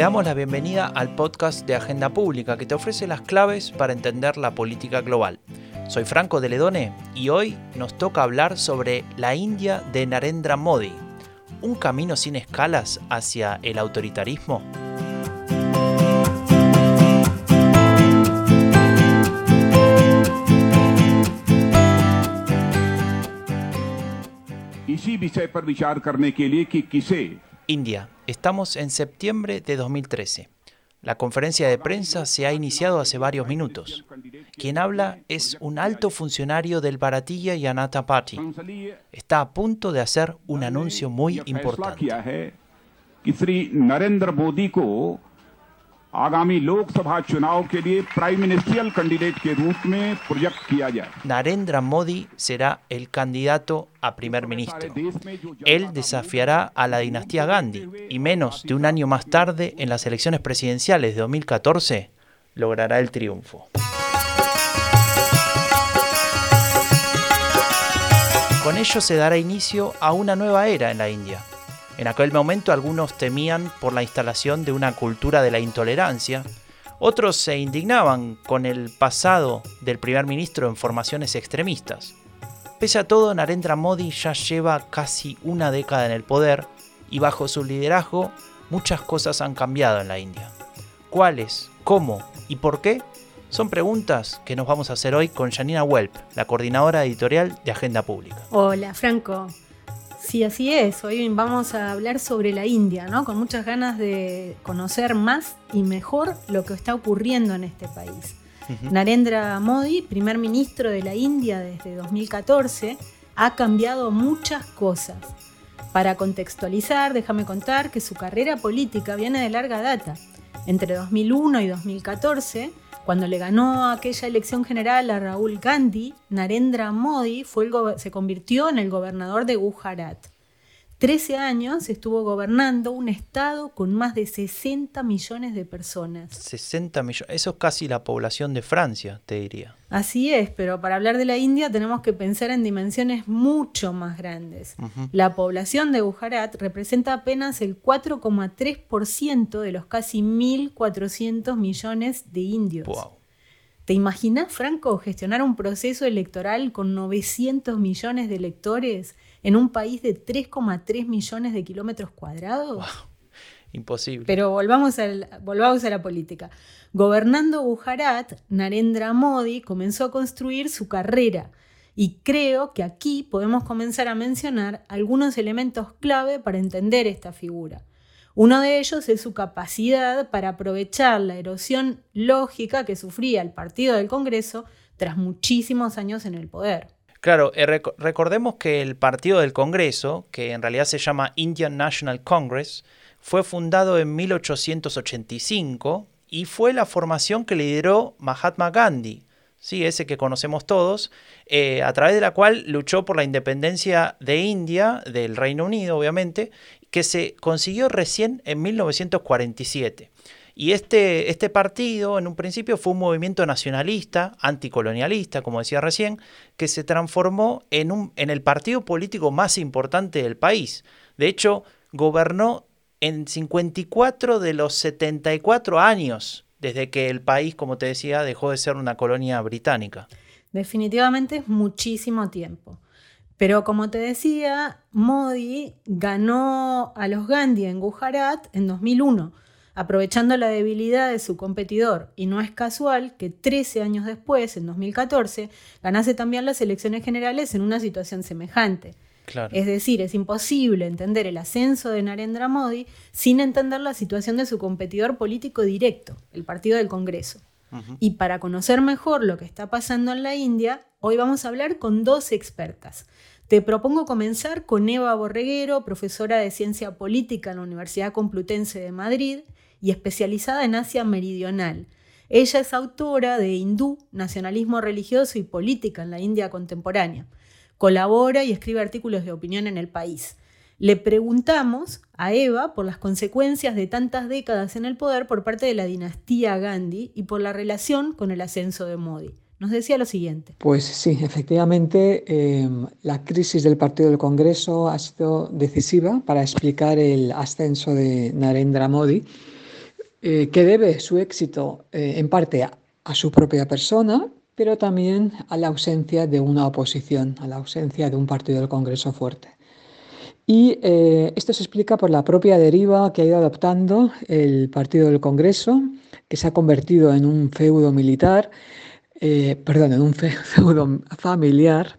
Te damos la bienvenida al podcast de Agenda Pública que te ofrece las claves para entender la política global. Soy Franco de Ledone y hoy nos toca hablar sobre la India de Narendra Modi, un camino sin escalas hacia el autoritarismo. India, estamos en septiembre de 2013. La conferencia de prensa se ha iniciado hace varios minutos. Quien habla es un alto funcionario del Bharatiya Janata Party. Está a punto de hacer un anuncio muy importante. Narendra Modi será el candidato a primer ministro. Él desafiará a la dinastía Gandhi y menos de un año más tarde, en las elecciones presidenciales de 2014, logrará el triunfo. Con ello se dará inicio a una nueva era en la India en aquel momento algunos temían por la instalación de una cultura de la intolerancia, otros se indignaban con el pasado del primer ministro en formaciones extremistas. Pese a todo, Narendra Modi ya lleva casi una década en el poder y bajo su liderazgo muchas cosas han cambiado en la India. ¿Cuáles? ¿Cómo? ¿Y por qué? Son preguntas que nos vamos a hacer hoy con Janina Welp, la coordinadora editorial de Agenda Pública. Hola, Franco. Sí, así es. Hoy vamos a hablar sobre la India, ¿no? Con muchas ganas de conocer más y mejor lo que está ocurriendo en este país. Narendra Modi, primer ministro de la India desde 2014, ha cambiado muchas cosas. Para contextualizar, déjame contar que su carrera política viene de larga data. Entre 2001 y 2014 cuando le ganó aquella elección general a Raúl Gandhi, Narendra Modi se convirtió en el gobernador de Gujarat. Trece años estuvo gobernando un estado con más de 60 millones de personas. 60 millones, eso es casi la población de Francia, te diría. Así es, pero para hablar de la India tenemos que pensar en dimensiones mucho más grandes. La población de Gujarat representa apenas el 4,3% de los casi 1.400 millones de indios. ¿Te imaginas, Franco, gestionar un proceso electoral con 900 millones de electores en un país de 3,3 millones de kilómetros cuadrados? Imposible. Pero volvamos, volvamos a la política. Gobernando Gujarat, Narendra Modi comenzó a construir su carrera. Y creo que aquí podemos comenzar a mencionar algunos elementos clave para entender esta figura. Uno de ellos es su capacidad para aprovechar la erosión lógica que sufría el Partido del Congreso tras muchísimos años en el poder. Claro, eh, recordemos que el Partido del Congreso, que en realidad se llama Indian National Congress, fue fundado en 1885 y fue la formación que lideró Mahatma Gandhi, ¿sí? ese que conocemos todos, eh, a través de la cual luchó por la independencia de India, del Reino Unido obviamente, que se consiguió recién en 1947. Y este, este partido en un principio fue un movimiento nacionalista, anticolonialista, como decía recién, que se transformó en, un, en el partido político más importante del país. De hecho, gobernó en 54 de los 74 años desde que el país, como te decía, dejó de ser una colonia británica. Definitivamente es muchísimo tiempo. Pero como te decía, Modi ganó a los Gandhi en Gujarat en 2001, aprovechando la debilidad de su competidor. Y no es casual que 13 años después, en 2014, ganase también las elecciones generales en una situación semejante. Es decir, es imposible entender el ascenso de Narendra Modi sin entender la situación de su competidor político directo, el Partido del Congreso. Y para conocer mejor lo que está pasando en la India, hoy vamos a hablar con dos expertas. Te propongo comenzar con Eva Borreguero, profesora de Ciencia Política en la Universidad Complutense de Madrid y especializada en Asia Meridional. Ella es autora de Hindú, Nacionalismo Religioso y Política en la India Contemporánea colabora y escribe artículos de opinión en el país. Le preguntamos a Eva por las consecuencias de tantas décadas en el poder por parte de la dinastía Gandhi y por la relación con el ascenso de Modi. Nos decía lo siguiente. Pues sí, efectivamente, em, la crisis del Partido del Congreso ha sido decisiva para explicar el ascenso de Narendra Modi. eh, que debe su éxito eh, en parte a, su propia persona, pero también a la ausencia de una oposición, a la ausencia de un partido del Congreso fuerte. Y eh, esto se explica por la propia deriva que ha ido adoptando el Partido del Congreso, que se ha convertido en un feudo militar, perdón, en un feudo familiar,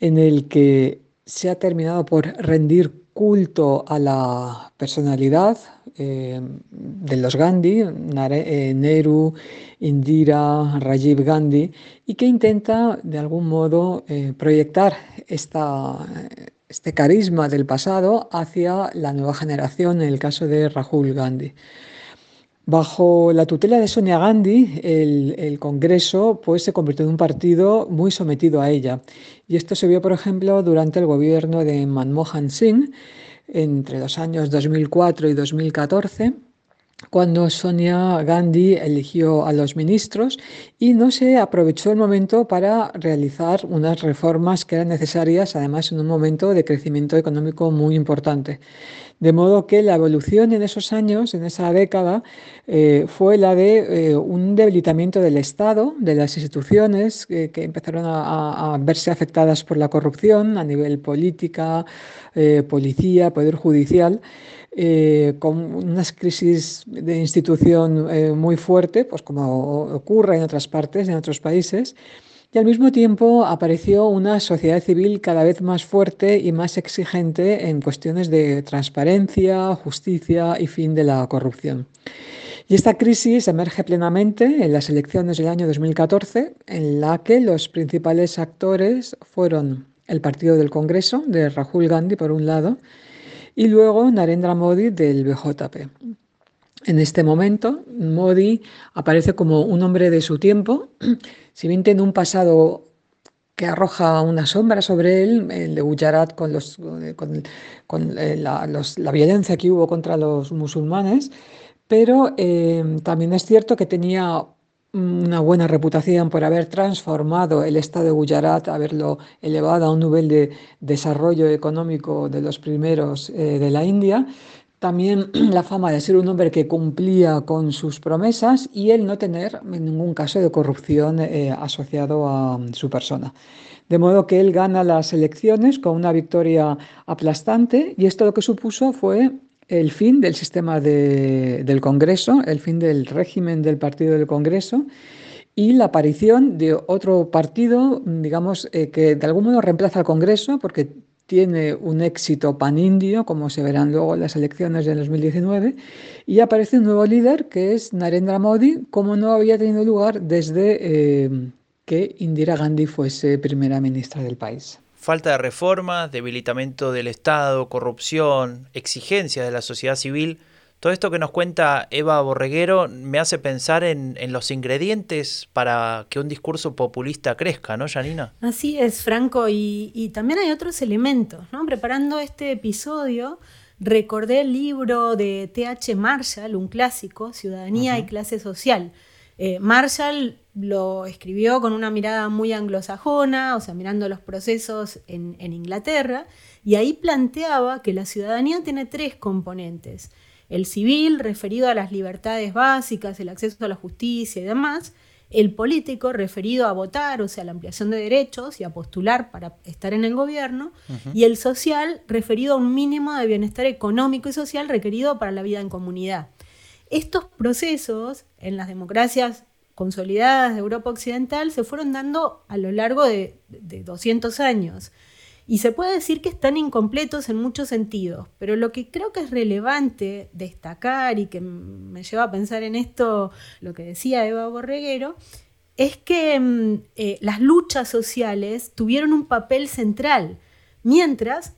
en el que se ha terminado por rendir culto a la personalidad eh, de los Gandhi, eh, Nehru, Indira, Rajiv Gandhi, y que intenta de algún modo eh, proyectar este carisma del pasado hacia la nueva generación, en el caso de Rahul Gandhi. Bajo la tutela de Sonia Gandhi, el, Congreso pues, se convirtió en un partido muy sometido a ella. Y esto se vio, por ejemplo, durante el gobierno de Manmohan Singh entre los años 2004 y 2014 cuando Sonia Gandhi eligió a los ministros y no se aprovechó el momento para realizar unas reformas que eran necesarias, además en un momento de crecimiento económico muy importante. De modo que la evolución en esos años, en esa década, eh, fue la de eh, un debilitamiento del Estado, de las instituciones que empezaron a, verse afectadas por la corrupción a nivel política, eh, policía, poder judicial. Con unas crisis de institución muy fuerte, pues como ocurre en otras partes, en otros países, y al mismo tiempo apareció una sociedad civil cada vez más fuerte y más exigente en cuestiones de transparencia, justicia y fin de la corrupción. Y esta crisis emerge plenamente en las elecciones del año 2014, en la que los principales actores fueron el Partido del Congreso, de Rahul Gandhi, por un lado, y luego Narendra Modi, del BJP. En este momento, Modi aparece como un hombre de su tiempo, si bien tiene un pasado que arroja una sombra sobre él, el de Gujarat con, eh, la, violencia que hubo contra los musulmanes, pero eh, también es cierto que tenía una buena reputación por haber transformado el estado de Gujarat, haberlo elevado a un nivel de desarrollo económico de los primeros eh, de la India, también la fama de ser un hombre que cumplía con sus promesas y el no tener ningún caso de corrupción eh, asociado a su persona. De modo que él gana las elecciones con una victoria aplastante y esto lo que supuso fue el fin del sistema del Congreso, el fin del régimen del Partido del Congreso y la aparición de otro partido, digamos, eh, que de algún modo reemplaza al Congreso, porque tiene un éxito panindio, como se verán luego en las elecciones de 2019, y aparece un nuevo líder que es Narendra Modi, como no había tenido lugar desde eh, que Indira Gandhi fuese primera ministra del país. Falta de reformas, debilitamiento del Estado, corrupción, exigencias de la sociedad civil todo esto que nos cuenta Eva Borreguero me hace pensar en, los ingredientes para que un discurso populista crezca, ¿no, Janina? Así es, Franco, y, también hay otros elementos, ¿no? Preparando este episodio, recordé el libro de T.H. Marshall, un clásico, Ciudadanía y Clase Social. Eh, Marshall lo escribió con una mirada muy anglosajona, o sea, mirando los procesos en, en Inglaterra, y ahí planteaba que la ciudadanía tiene tres componentes. El civil referido a las libertades básicas, el acceso a la justicia y demás, el político referido a votar, o sea, la ampliación de derechos y a postular para estar en el gobierno, y el social referido a un mínimo de bienestar económico y social requerido para la vida en comunidad. Estos procesos en las democracias consolidadas de Europa Occidental se fueron dando a lo largo de, de 200 años. Y se puede decir que están incompletos en muchos sentidos, pero lo que creo que es relevante destacar y que me lleva a pensar en esto, lo que decía Eva Borreguero, es que mm, eh, las luchas sociales tuvieron un papel central, mientras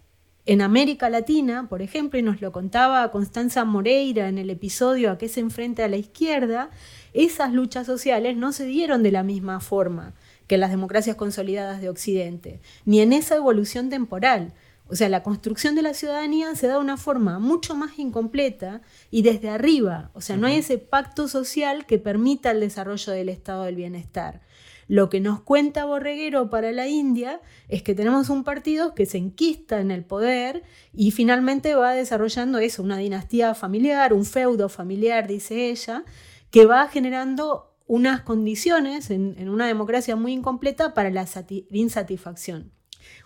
en América Latina, por ejemplo, y nos lo contaba Constanza Moreira en el episodio a qué se enfrenta a la izquierda, esas luchas sociales no se dieron de la misma forma que las democracias consolidadas de Occidente, ni en esa evolución temporal. O sea, la construcción de la ciudadanía se da de una forma mucho más incompleta y desde arriba. O sea, no hay ese pacto social que permita el desarrollo del estado del bienestar. Lo que nos cuenta Borreguero para la India es que tenemos un partido que se enquista en el poder y finalmente va desarrollando eso, una dinastía familiar, un feudo familiar, dice ella, que va generando unas condiciones en, una democracia muy incompleta para la insatisfacción.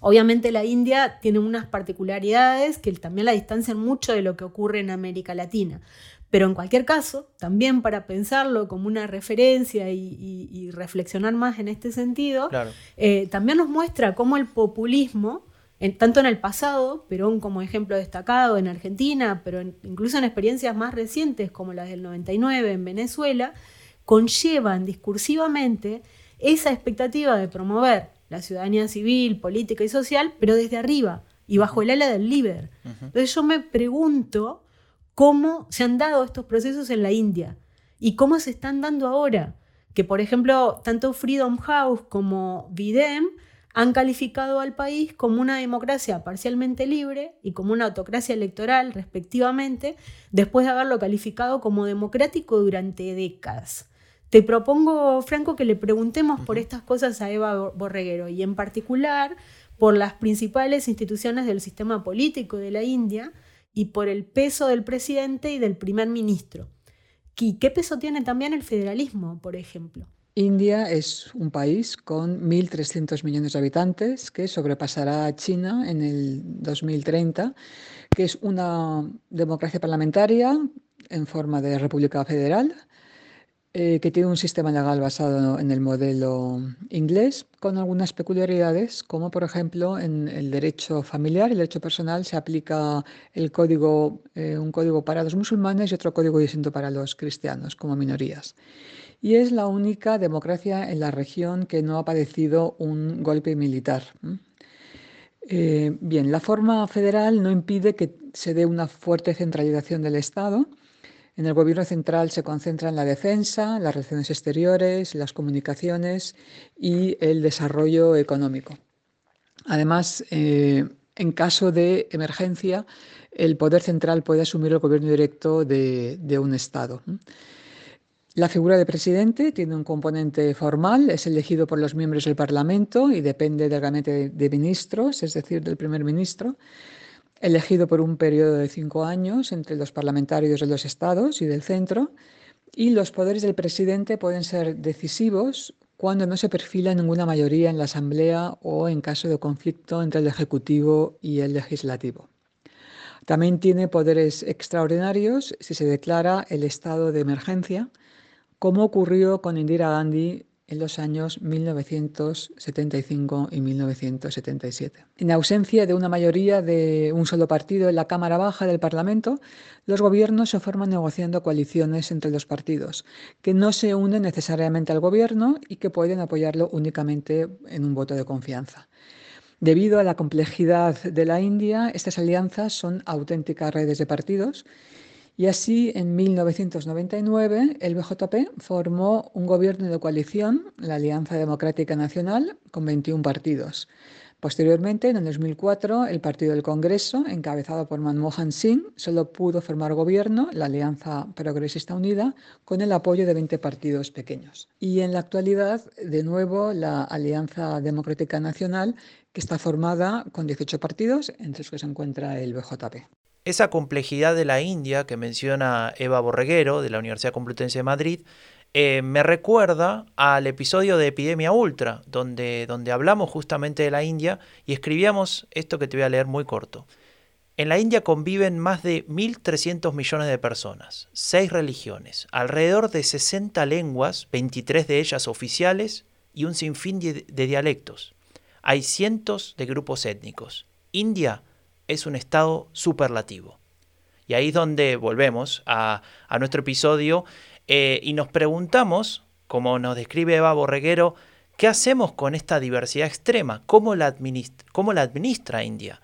Obviamente la India tiene unas particularidades que también la distancian mucho de lo que ocurre en América Latina. Pero en cualquier caso, también para pensarlo como una referencia y, reflexionar más en este sentido, eh, también nos muestra cómo el populismo, tanto en el pasado, Perón como ejemplo destacado en Argentina, pero incluso en experiencias más recientes como las del 99 en Venezuela, conllevan discursivamente esa expectativa de promover la ciudadanía civil, política y social, pero desde arriba y bajo el ala del líder. Entonces yo me pregunto cómo se han dado estos procesos en la India y cómo se están dando ahora. Que, por ejemplo, tanto Freedom House como Videm han calificado al país como una democracia parcialmente libre y como una autocracia electoral, respectivamente, después de haberlo calificado como democrático durante décadas. Te propongo, Franco, que le preguntemos por estas cosas a Eva Borreguero y en particular por las principales instituciones del sistema político de la India, y por el peso del presidente y del primer ministro. ¿Y qué peso tiene también el federalismo, por ejemplo? India es un país con 1.300 millones de habitantes que sobrepasará a China en el 2030, que es una democracia parlamentaria en forma de república federal eh, que tiene un sistema legal basado en el modelo inglés, con algunas peculiaridades, como por ejemplo en el derecho familiar, el derecho personal, se aplica el código, eh, un código para los musulmanes y otro código distinto para los cristianos como minorías. Y es la única democracia en la región que no ha padecido un golpe militar. Eh, bien, la forma federal no impide que se dé una fuerte centralización del Estado, en el gobierno central se concentra en la defensa, las relaciones exteriores, las comunicaciones y el desarrollo económico. Además, eh, en caso de emergencia, el poder central puede asumir el gobierno directo de, un Estado. La figura de presidente tiene un componente formal, es elegido por los miembros del Parlamento y depende del gabinete de ministros, es decir, del primer ministro elegido por un periodo de cinco años entre los parlamentarios de los estados y del centro, y los poderes del presidente pueden ser decisivos cuando no se perfila ninguna mayoría en la Asamblea o en caso de conflicto entre el Ejecutivo y el Legislativo. También tiene poderes extraordinarios si se declara el estado de emergencia, como ocurrió con Indira Gandhi en los años 1975 y 1977. En ausencia de una mayoría de un solo partido en la Cámara Baja del Parlamento, los gobiernos se forman negociando coaliciones entre los partidos, que no se unen necesariamente al gobierno y que pueden apoyarlo únicamente en un voto de confianza. Debido a la complejidad de la India, estas alianzas son auténticas redes de partidos y así, en 1999, el BJP formó un gobierno de coalición, la Alianza Democrática Nacional, con 21 partidos. Posteriormente, en el 2004, el Partido del Congreso, encabezado por Manmohan Singh, solo pudo formar gobierno, la Alianza Progresista Unida, con el apoyo de 20 partidos pequeños. Y en la actualidad, de nuevo, la Alianza Democrática Nacional, que está formada con 18 partidos, entre los que se encuentra el BJP. Esa complejidad de la India que menciona Eva Borreguero de la Universidad Complutense de Madrid eh, me recuerda al episodio de Epidemia Ultra, donde, donde hablamos justamente de la India y escribíamos esto que te voy a leer muy corto. En la India conviven más de 1.300 millones de personas, seis religiones, alrededor de 60 lenguas, 23 de ellas oficiales y un sinfín de dialectos. Hay cientos de grupos étnicos. India es un estado superlativo. Y ahí es donde volvemos a, nuestro episodio eh, y nos preguntamos, como nos describe Eva Borreguero, ¿qué hacemos con esta diversidad extrema? ¿Cómo la, cómo la administra India?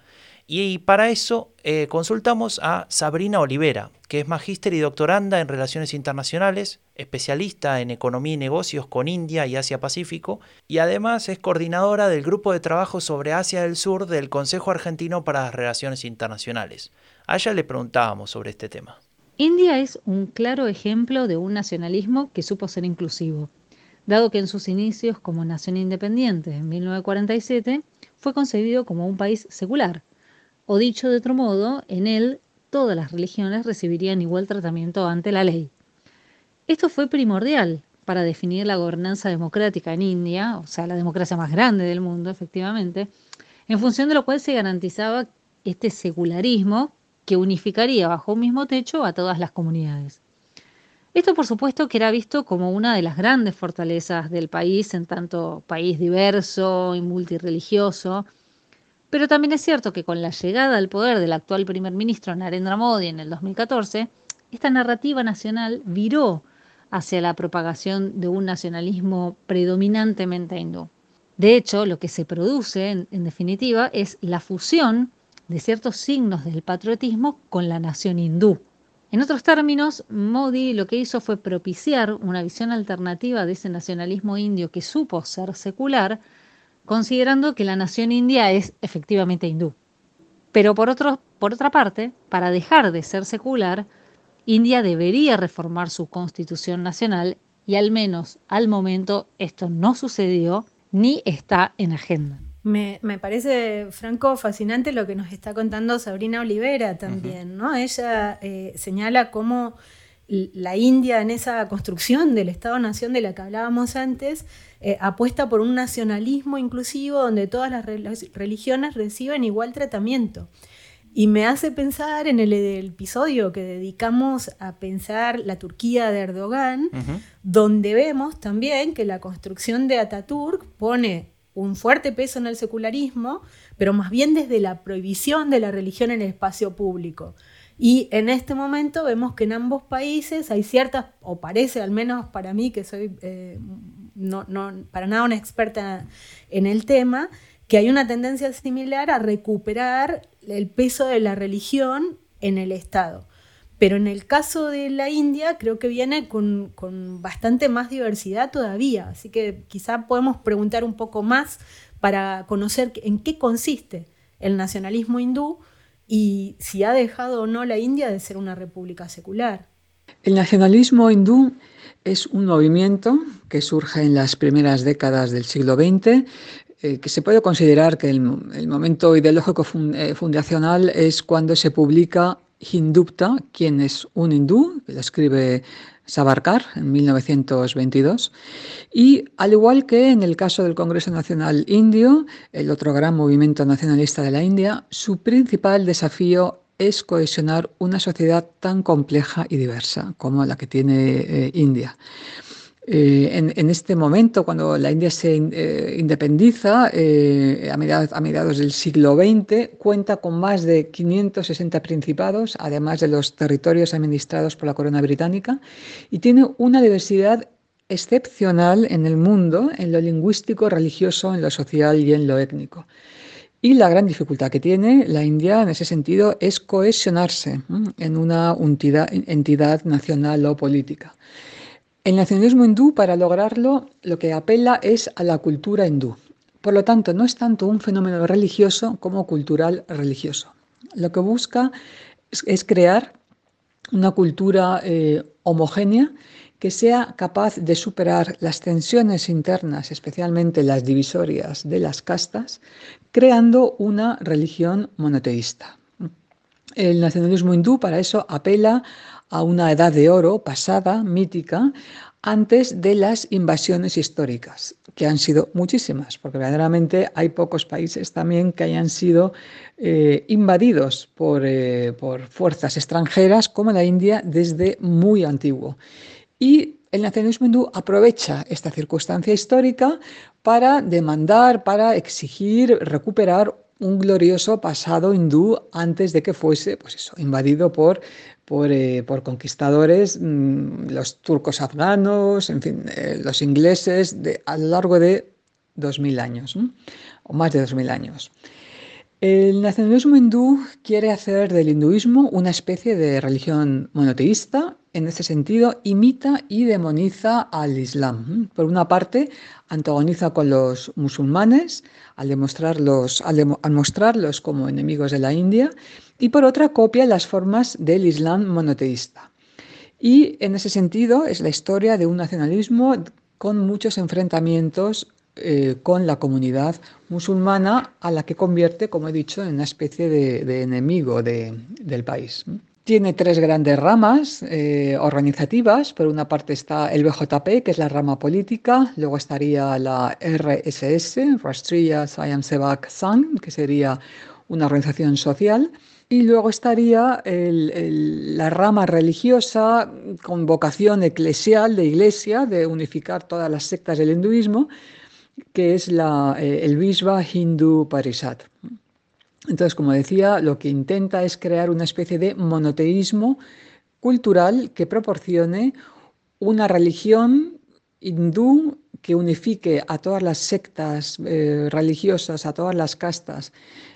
Y para eso eh, consultamos a Sabrina Olivera, que es magíster y doctoranda en Relaciones Internacionales, especialista en Economía y Negocios con India y Asia Pacífico, y además es coordinadora del Grupo de Trabajo sobre Asia del Sur del Consejo Argentino para las Relaciones Internacionales. A ella le preguntábamos sobre este tema. India es un claro ejemplo de un nacionalismo que supo ser inclusivo. dado que en sus inicios como nación independiente en 1947 fue concebido como un país secular, o dicho de otro modo, en él todas las religiones recibirían igual tratamiento ante la ley. Esto fue primordial para definir la gobernanza democrática en India, o sea, la democracia más grande del mundo, efectivamente, en función de lo cual se garantizaba este secularismo que unificaría bajo un mismo techo a todas las comunidades. Esto, por supuesto, que era visto como una de las grandes fortalezas del país, en tanto país diverso y multireligioso. Pero también es cierto que con la llegada al poder del actual primer ministro Narendra Modi en el 2014, esta narrativa nacional viró hacia la propagación de un nacionalismo predominantemente hindú. De hecho, lo que se produce, en, definitiva, es la fusión de ciertos signos del patriotismo con la nación hindú. En otros términos, Modi lo que hizo fue propiciar una visión alternativa de ese nacionalismo indio que supo ser secular, considerando que la nación india es efectivamente hindú. Pero por, por otra parte, para dejar de ser secular, India debería reformar su constitución nacional y al menos al momento esto no sucedió ni está en agenda. Me, parece, Franco, fascinante lo que nos está contando Sabrina Olivera también, ¿no? Ella eh, señala cómo la India en esa construcción del Estado-Nación de la que hablábamos antes, eh, apuesta por un nacionalismo inclusivo donde todas las religiones reciben igual tratamiento. Y me hace pensar en el, episodio que dedicamos a pensar la Turquía de Erdogan, donde vemos también que la construcción de Ataturk pone un fuerte peso en el secularismo, pero más bien desde la prohibición de la religión en el espacio público. Y en este momento vemos que en ambos países hay ciertas, o parece al menos para mí, que soy eh, no, para nada una experta en el tema, que hay una tendencia similar a recuperar el peso de la religión en el Estado. Pero en el caso de la India creo que viene con, bastante más diversidad todavía, así que quizá podemos preguntar un poco más para conocer en qué consiste el nacionalismo hindú y si ha dejado o no la India de ser una república secular. El nacionalismo hindú es un movimiento que surge en las primeras décadas del siglo XX, eh, que se puede considerar que el, momento ideológico eh, fundacional es cuando se publica Hindupta, quien es un hindú, que lo escribe Savarkar en 1922. Y al igual que en el caso del Congreso Nacional Indio, el otro gran movimiento nacionalista de la India, su principal desafío es cohesionar una sociedad tan compleja y diversa como la que tiene eh, India. Eh, en, este momento, cuando la India se eh, independiza, eh, a, mediados, del siglo XX, cuenta con más de 560 principados, además de los territorios administrados por la corona británica, y tiene una diversidad excepcional en el mundo, en lo lingüístico, religioso, en lo social y en lo étnico. Y la gran dificultad que tiene la India en ese sentido es cohesionarse en una entidad nacional o política. El nacionalismo hindú, para lograrlo, lo que apela es a la cultura hindú. Por lo tanto, no es tanto un fenómeno religioso como cultural religioso. Lo que busca es, crear una cultura eh, homogénea que sea capaz de superar las tensiones internas, especialmente las divisorias de las castas, creando una religión monoteísta. El nacionalismo hindú para eso apela a una edad de oro pasada, mítica, antes de las invasiones históricas, que han sido muchísimas, porque verdaderamente hay pocos países también que hayan sido eh, invadidos por, eh, por fuerzas extranjeras como la India desde muy antiguo. Y el nacionalismo hindú aprovecha esta circunstancia histórica para demandar, para exigir, recuperar un glorioso pasado hindú antes de que fuese pues eso, invadido por eh, por, conquistadores, mm, los turcos afganos, en fin, eh, los ingleses, a lo largo de 2.000 años, o más de 2.000 años. El nacionalismo hindú quiere hacer del hinduismo una especie de religión monoteísta. En ese sentido, imita y demoniza al Islam. Por una parte, antagoniza con los musulmanes al, demostrarlos, al mostrarlos como enemigos de la India y por otra copia las formas del Islam monoteísta. Y en ese sentido es la historia de un nacionalismo con muchos enfrentamientos eh, con la comunidad musulmana a la que convierte, como he dicho, en una especie de, enemigo del país. Tiene tres grandes ramas eh, organizativas. Por una parte está el BJP, que es la rama política. Luego estaría la RSS, Rashtriya Swayamsevak Sangh, que sería una organización social. Y luego estaría la rama religiosa con vocación eclesial de iglesia, de unificar todas las sectas del hinduismo, que es eh, el Vishva Hindu Parishad. Entonces, como decía, lo que intenta es crear una especie de monoteísmo cultural que proporcione una religión hindú que unifique a todas las sectas eh, religiosas, a todas las castas,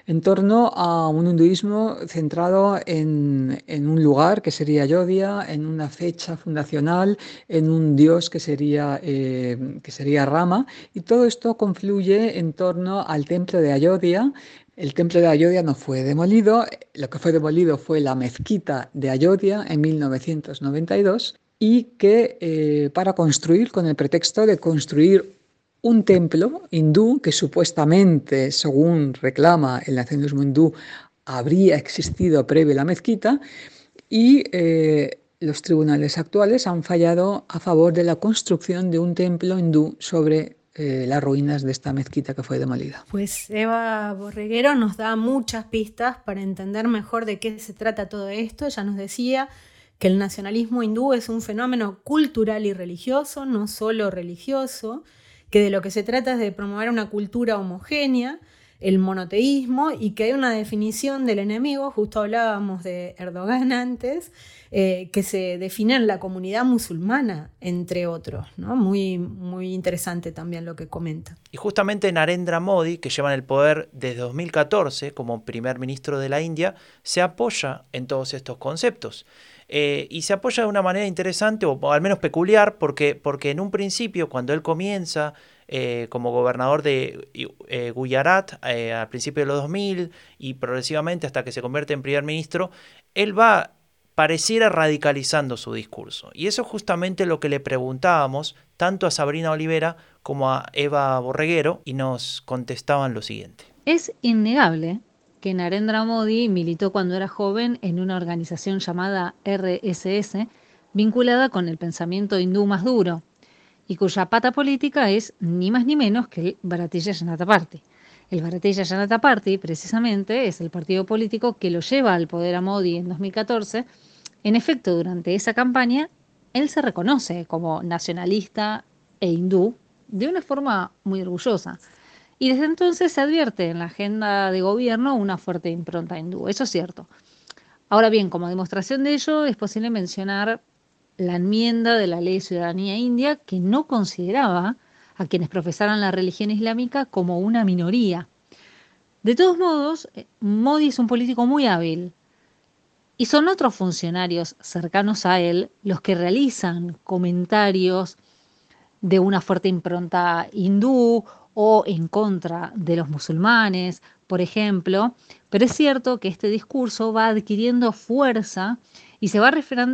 en torno a un hinduismo centrado en, un lugar que sería Ayodhya, en una fecha fundacional, en un dios que sería, eh, que sería Rama, y todo esto confluye en torno al templo de Ayodhya. El templo de Ayodhya no fue demolido, lo que fue demolido fue la mezquita de Ayodhya en 1992 y que eh, para construir, con el pretexto de construir un templo hindú que supuestamente, según reclama el nacionalismo hindú, habría existido previo a la mezquita y eh, los tribunales actuales han fallado a favor de la construcción de un templo hindú sobre eh, las ruinas de esta mezquita que fue demolida. Pues Eva Borreguero nos da muchas pistas para entender mejor de qué se trata todo esto. Ella nos decía que el nacionalismo hindú es un fenómeno cultural y religioso, no solo religioso, que de lo que se trata es de promover una cultura homogénea, el monoteísmo y que hay una definición del enemigo, justo hablábamos de Erdogan antes, eh, que se define en la comunidad musulmana, entre otros. ¿no? Muy, muy interesante también lo que comenta. Y justamente Narendra Modi, que lleva en el poder desde 2014 como primer ministro de la India, se apoya en todos estos conceptos. Eh, y se apoya de una manera interesante, o al menos peculiar, porque, porque en un principio, cuando él comienza eh, como gobernador de eh, Gujarat al principio de los 2000 y progresivamente hasta que se convierte en primer ministro, él va pareciera radicalizando su discurso. Y eso es justamente lo que le preguntábamos tanto a Sabrina Olivera como a Eva Borreguero y nos contestaban lo siguiente. Es innegable que Narendra Modi militó cuando era joven en una organización llamada RSS, vinculada con el pensamiento hindú más duro, y cuya pata política es ni más ni menos que el Bharatiya Janata Party. El Bharatiya Janata Party, precisamente, es el partido político que lo lleva al poder a Modi en 2014. En efecto, durante esa campaña, él se reconoce como nacionalista e hindú de una forma muy orgullosa. Y desde entonces se advierte en la agenda de gobierno una fuerte impronta hindú, eso es cierto. Ahora bien, como demostración de ello, es posible mencionar la enmienda de la ley de ciudadanía india que no consideraba a quienes profesaran la religión islámica como una minoría. De todos modos, eh, Modi es un político muy hábil y son otros funcionarios cercanos a él los que realizan comentarios de una fuerte impronta hindú o en contra de los musulmanes, por ejemplo, pero es cierto que este discurso va adquiriendo fuerza y se, va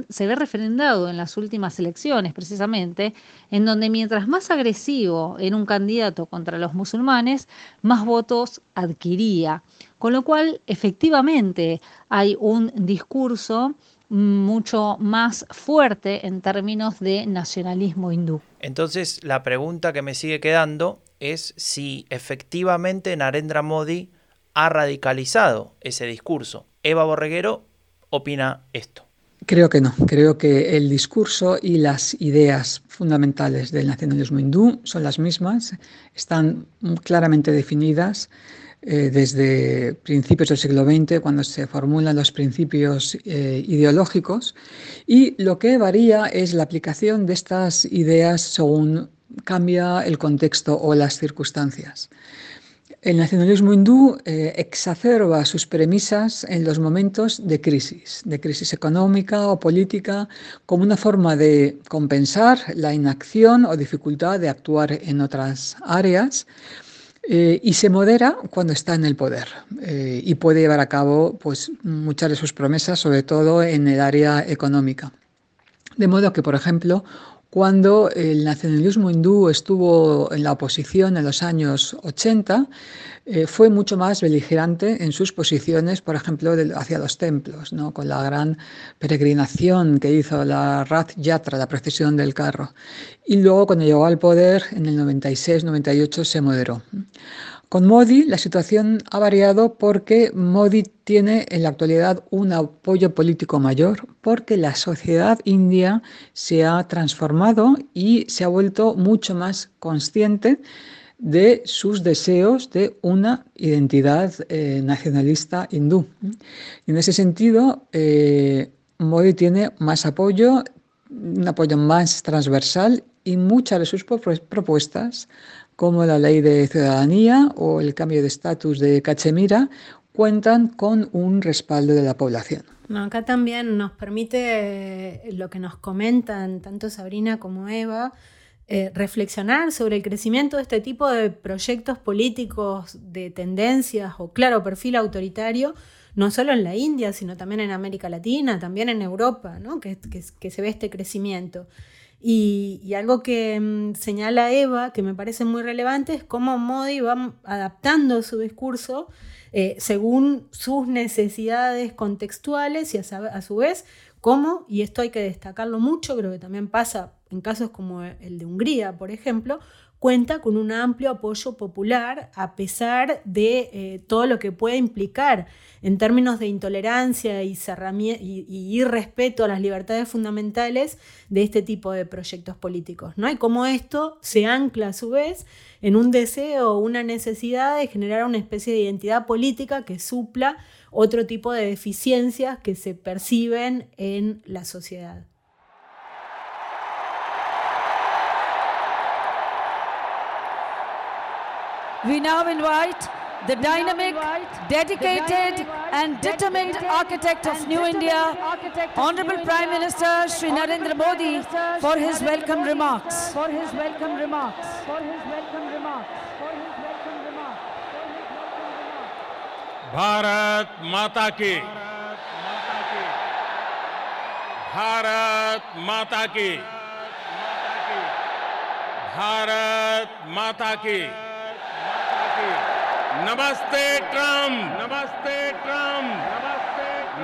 se ve referendado en las últimas elecciones, precisamente, en donde mientras más agresivo era un candidato contra los musulmanes, más votos adquiría. Con lo cual, efectivamente, hay un discurso mucho más fuerte en términos de nacionalismo hindú. Entonces, la pregunta que me sigue quedando es si efectivamente Narendra Modi ha radicalizado ese discurso. Eva Borreguero opina esto. Creo que no. Creo que el discurso y las ideas fundamentales del nacionalismo hindú son las mismas, están claramente definidas eh, desde principios del siglo XX, cuando se formulan los principios eh, ideológicos, y lo que varía es la aplicación de estas ideas según cambia el contexto o las circunstancias. El nacionalismo hindú eh, exacerba sus premisas en los momentos de crisis, de crisis económica o política, como una forma de compensar la inacción o dificultad de actuar en otras áreas, eh, y se modera cuando está en el poder eh, y puede llevar a cabo pues, muchas de sus promesas, sobre todo en el área económica. De modo que, por ejemplo, cuando el nacionalismo hindú estuvo en la oposición en los años 80, eh, fue mucho más beligerante en sus posiciones, por ejemplo, hacia los templos, ¿no? con la gran peregrinación que hizo la Rath Yatra, la procesión del carro. Y luego, cuando llegó al poder, en el 96-98, se moderó. Con Modi la situación ha variado porque Modi tiene en la actualidad un apoyo político mayor porque la sociedad india se ha transformado y se ha vuelto mucho más consciente de sus deseos de una identidad eh, nacionalista hindú. en ese sentido, eh, Modi tiene más apoyo, un apoyo más transversal y muchas de sus propuestas como la ley de ciudadanía o el cambio de estatus de Cachemira, cuentan con un respaldo de la población. acá también nos permite eh, lo que nos comentan tanto Sabrina como Eva, eh, reflexionar sobre el crecimiento de este tipo de proyectos políticos de tendencias o claro perfil autoritario, no solo en la India, sino también en América Latina, también en Europa, ¿no? que, que se ve este crecimiento. Y, algo que mm, señala Eva, que me parece muy relevante, es cómo Modi va adaptando su discurso eh, según sus necesidades contextuales y a, su vez cómo, y esto hay que destacarlo mucho, creo que también pasa en casos como el de Hungría, por ejemplo, cuenta con un amplio apoyo popular a pesar de eh, todo lo que puede implicar en términos de intolerancia y, y, irrespeto a las libertades fundamentales de este tipo de proyectos políticos. ¿no? Y cómo esto se ancla a su vez en un deseo o una necesidad de generar una especie de identidad política que supla otro tipo de deficiencias que se perciben en la sociedad. We now invite the dynamic, dedicated and determined architect of New India, Honorable Prime Minister Sri Narendra Modi for his welcome remarks. For his welcome remarks. For his welcome remarks. For his welcome remarks. Bharat माता की भारत माता की भारत माता की Namaste Trump. Namaste Trump.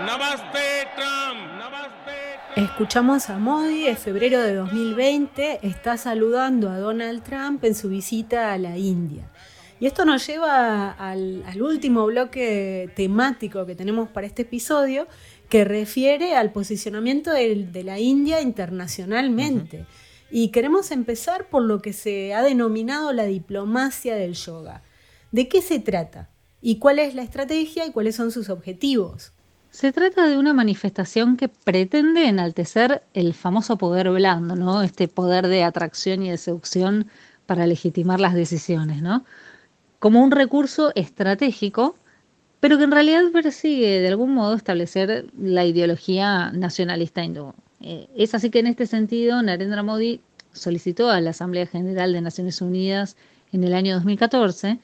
Namaste Trump. Namaste Escuchamos a Modi en febrero de 2020, está saludando a Donald Trump en su visita a la India. Y esto nos lleva al, último bloque temático que tenemos para este episodio, que refiere al posicionamiento de, la India internacionalmente. Y queremos empezar por lo que se ha denominado la diplomacia del yoga. ¿De qué se trata? ¿Y cuál es la estrategia y cuáles son sus objetivos? Se trata de una manifestación que pretende enaltecer el famoso poder blando, ¿no? Este poder de atracción y de seducción para legitimar las decisiones, ¿no? Como un recurso estratégico, pero que en realidad persigue de algún modo establecer la ideología nacionalista hindú. Eh, es así que en este sentido Narendra Modi solicitó a la Asamblea General de Naciones Unidas en el año 2014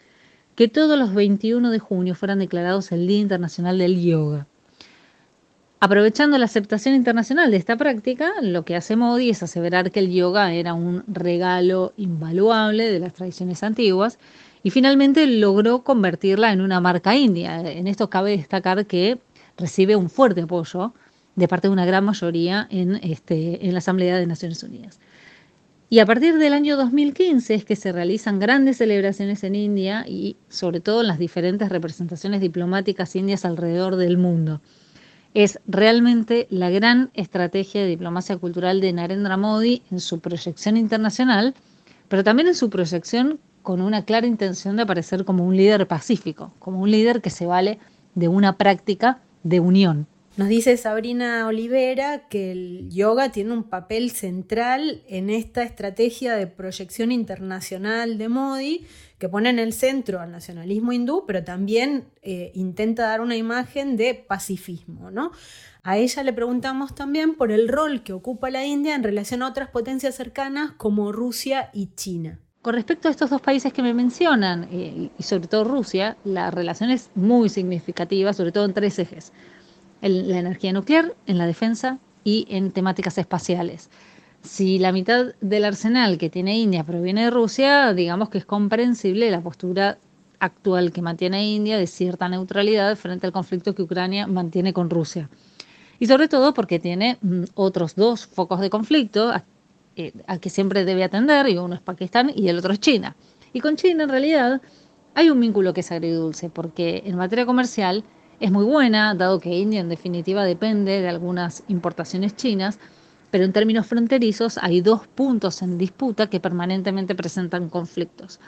que todos los 21 de junio fueran declarados el Día Internacional del Yoga. Aprovechando la aceptación internacional de esta práctica, lo que hace Modi es aseverar que el yoga era un regalo invaluable de las tradiciones antiguas y finalmente logró convertirla en una marca india. En esto cabe destacar que recibe un fuerte apoyo de parte de una gran mayoría en, este, en la Asamblea de Naciones Unidas. Y a partir del año 2015 es que se realizan grandes celebraciones en India y sobre todo en las diferentes representaciones diplomáticas indias alrededor del mundo. Es realmente la gran estrategia de diplomacia cultural de Narendra Modi en su proyección internacional, pero también en su proyección con una clara intención de aparecer como un líder pacífico, como un líder que se vale de una práctica de unión. Nos dice Sabrina Olivera que el yoga tiene un papel central en esta estrategia de proyección internacional de Modi, que pone en el centro al nacionalismo hindú, pero también eh, intenta dar una imagen de pacifismo. ¿no? A ella le preguntamos también por el rol que ocupa la India en relación a otras potencias cercanas como Rusia y China. Con respecto a estos dos países que me mencionan, eh, y sobre todo Rusia, la relación es muy significativa, sobre todo en tres ejes en la energía nuclear, en la defensa y en temáticas espaciales. Si la mitad del arsenal que tiene India proviene de Rusia, digamos que es comprensible la postura actual que mantiene India de cierta neutralidad frente al conflicto que Ucrania mantiene con Rusia. Y sobre todo porque tiene mm, otros dos focos de conflicto a, eh, que siempre debe atender, y uno es Pakistán y el otro es China. Y con China en realidad hay un vínculo que es agridulce, porque en materia comercial es muy buena, dado que India en definitiva depende de algunas importaciones chinas, pero en términos fronterizos hay dos puntos en disputa que permanentemente presentan conflictos.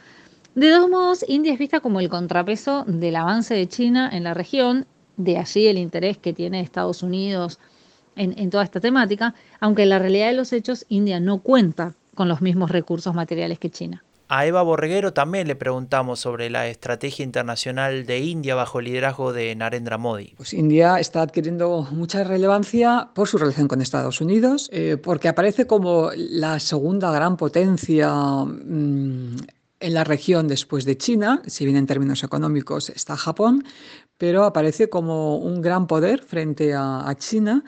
De todos modos, India es vista como el contrapeso del avance de China en la región, de allí el interés que tiene Estados Unidos en toda esta temática, aunque en la realidad de los hechos India no cuenta con los mismos recursos materiales que China. A Eva Borreguero también le preguntamos sobre la estrategia internacional de India bajo el liderazgo de Narendra Modi. Pues India está adquiriendo mucha relevancia por su relación con Estados Unidos, eh, porque aparece como la segunda gran potencia mm, en la región después de China, si bien en términos económicos está Japón, pero aparece como un gran poder frente a, China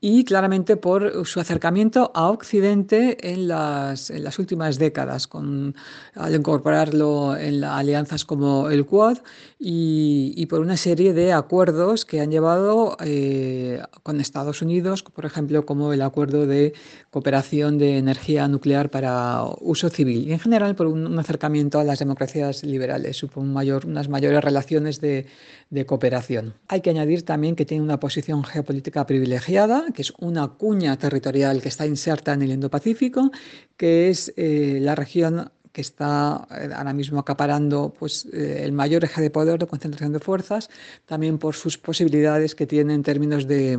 y claramente por su acercamiento a Occidente en las, últimas décadas, con, al incorporarlo en alianzas como el Quad y, por una serie de acuerdos que han llevado eh, con Estados Unidos, por ejemplo, como el acuerdo de cooperación de energía nuclear para uso civil y en general por un, acercamiento a las democracias liberales, por mayor, unas mayores relaciones de, de cooperación. Hay que añadir también que tiene una posición geopolítica privilegiada, que es una cuña territorial que está inserta en el Indo-Pacífico, que es eh, la región que está eh, ahora mismo acaparando pues, eh, el mayor eje de poder de concentración de fuerzas, también por sus posibilidades que tiene en términos de,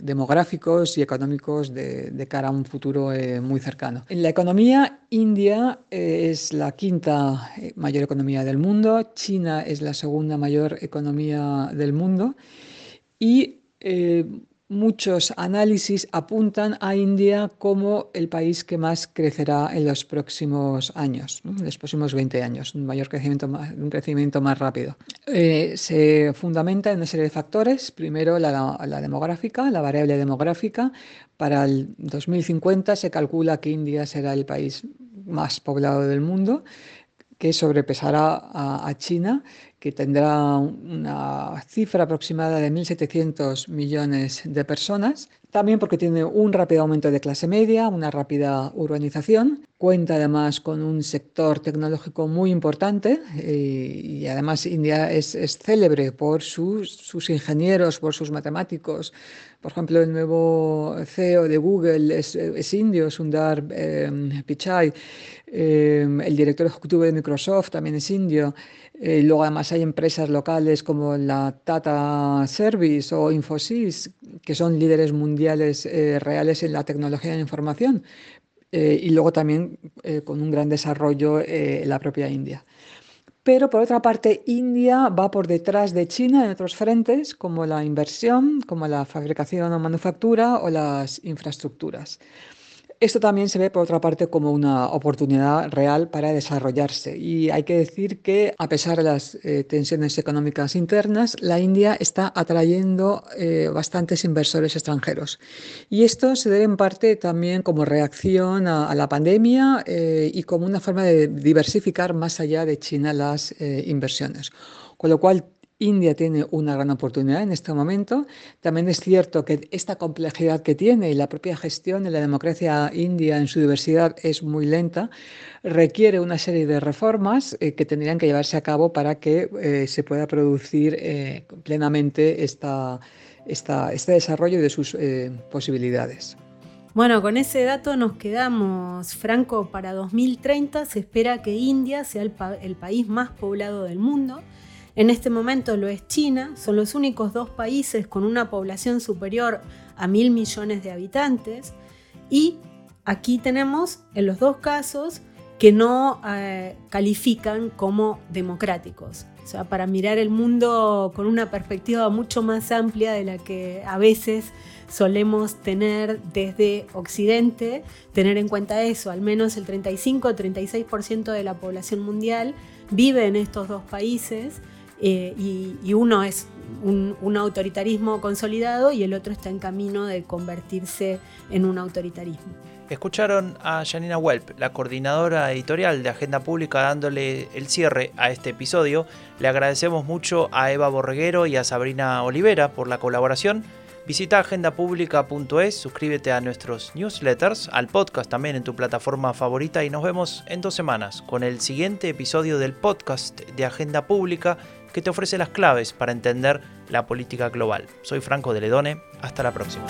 demográficos y económicos de, cara a un futuro muy cercano. En la economía, India es la quinta mayor economía del mundo, China es la segunda mayor economía del mundo y muchos análisis apuntan a India como el país que más crecerá en los próximos años, en los próximos 20 años, un mayor crecimiento, un crecimiento más rápido. Eh, se fundamenta en una serie de factores. Primero, la, la demográfica, la variable demográfica. Para el 2050 se calcula que India será el país más poblado del mundo que sobrepesará a, China, que tendrá una cifra aproximada de 1.700 millones de personas. También porque tiene un rápido aumento de clase media, una rápida urbanización. Cuenta además con un sector tecnológico muy importante eh, y además India es, célebre por sus, sus, ingenieros, por sus matemáticos. Por ejemplo, el nuevo CEO de Google es, indio, Sundar eh, Pichai. Em, el director ejecutivo de Microsoft también es indio. Eh, luego además hay empresas locales como la Tata Service o Infosys, que son líderes mundiales eh, reales en la tecnología de la información. Eh, y luego también con un gran desarrollo en la propia India. Pero por otra parte, India va por detrás de China en otros frentes, como la inversión, como la fabricación o manufactura o las infraestructuras. Esto también se ve, por otra parte, como una oportunidad real para desarrollarse. Y hay que decir que, a pesar de las eh, tensiones económicas internas, la India está atrayendo eh, bastantes inversores extranjeros. Y esto se debe en parte también como reacción a, la pandemia eh, y como una forma de diversificar más allá de China las inversiones. Con lo cual, India tiene una gran oportunidad en este momento. También es cierto que esta complejidad que tiene y la propia gestión de la democracia india en su diversidad es muy lenta, requiere una serie de reformas eh, que tendrían que llevarse a cabo para que eh, se pueda producir eh, plenamente esta, este desarrollo de sus posibilidades. Bueno, con ese dato nos quedamos, Franco, para 2030 se espera que India sea el país más poblado del mundo en este momento lo es China, son los únicos dos países con una población superior a mil millones de habitantes y aquí tenemos en los dos casos que no eh, califican como democráticos. O sea, para mirar el mundo con una perspectiva mucho más amplia de la que a veces solemos tener desde Occidente, tener en cuenta eso, al menos el 35-36% de la población mundial vive en estos dos países eh, y, uno es un, autoritarismo consolidado y el otro está en camino de convertirse en un autoritarismo. Escucharon a Janina Welp, la coordinadora editorial de Agenda Pública, dándole el cierre a este episodio. Le agradecemos mucho a Eva Borreguero y a Sabrina Olivera por la colaboración. Visita agendapublica.es, suscríbete a nuestros newsletters, al podcast también en tu plataforma favorita y nos vemos en dos semanas con el siguiente episodio del podcast de Agenda Pública que te ofrece las claves para entender la política global. Soy Franco de Ledone, hasta la próxima.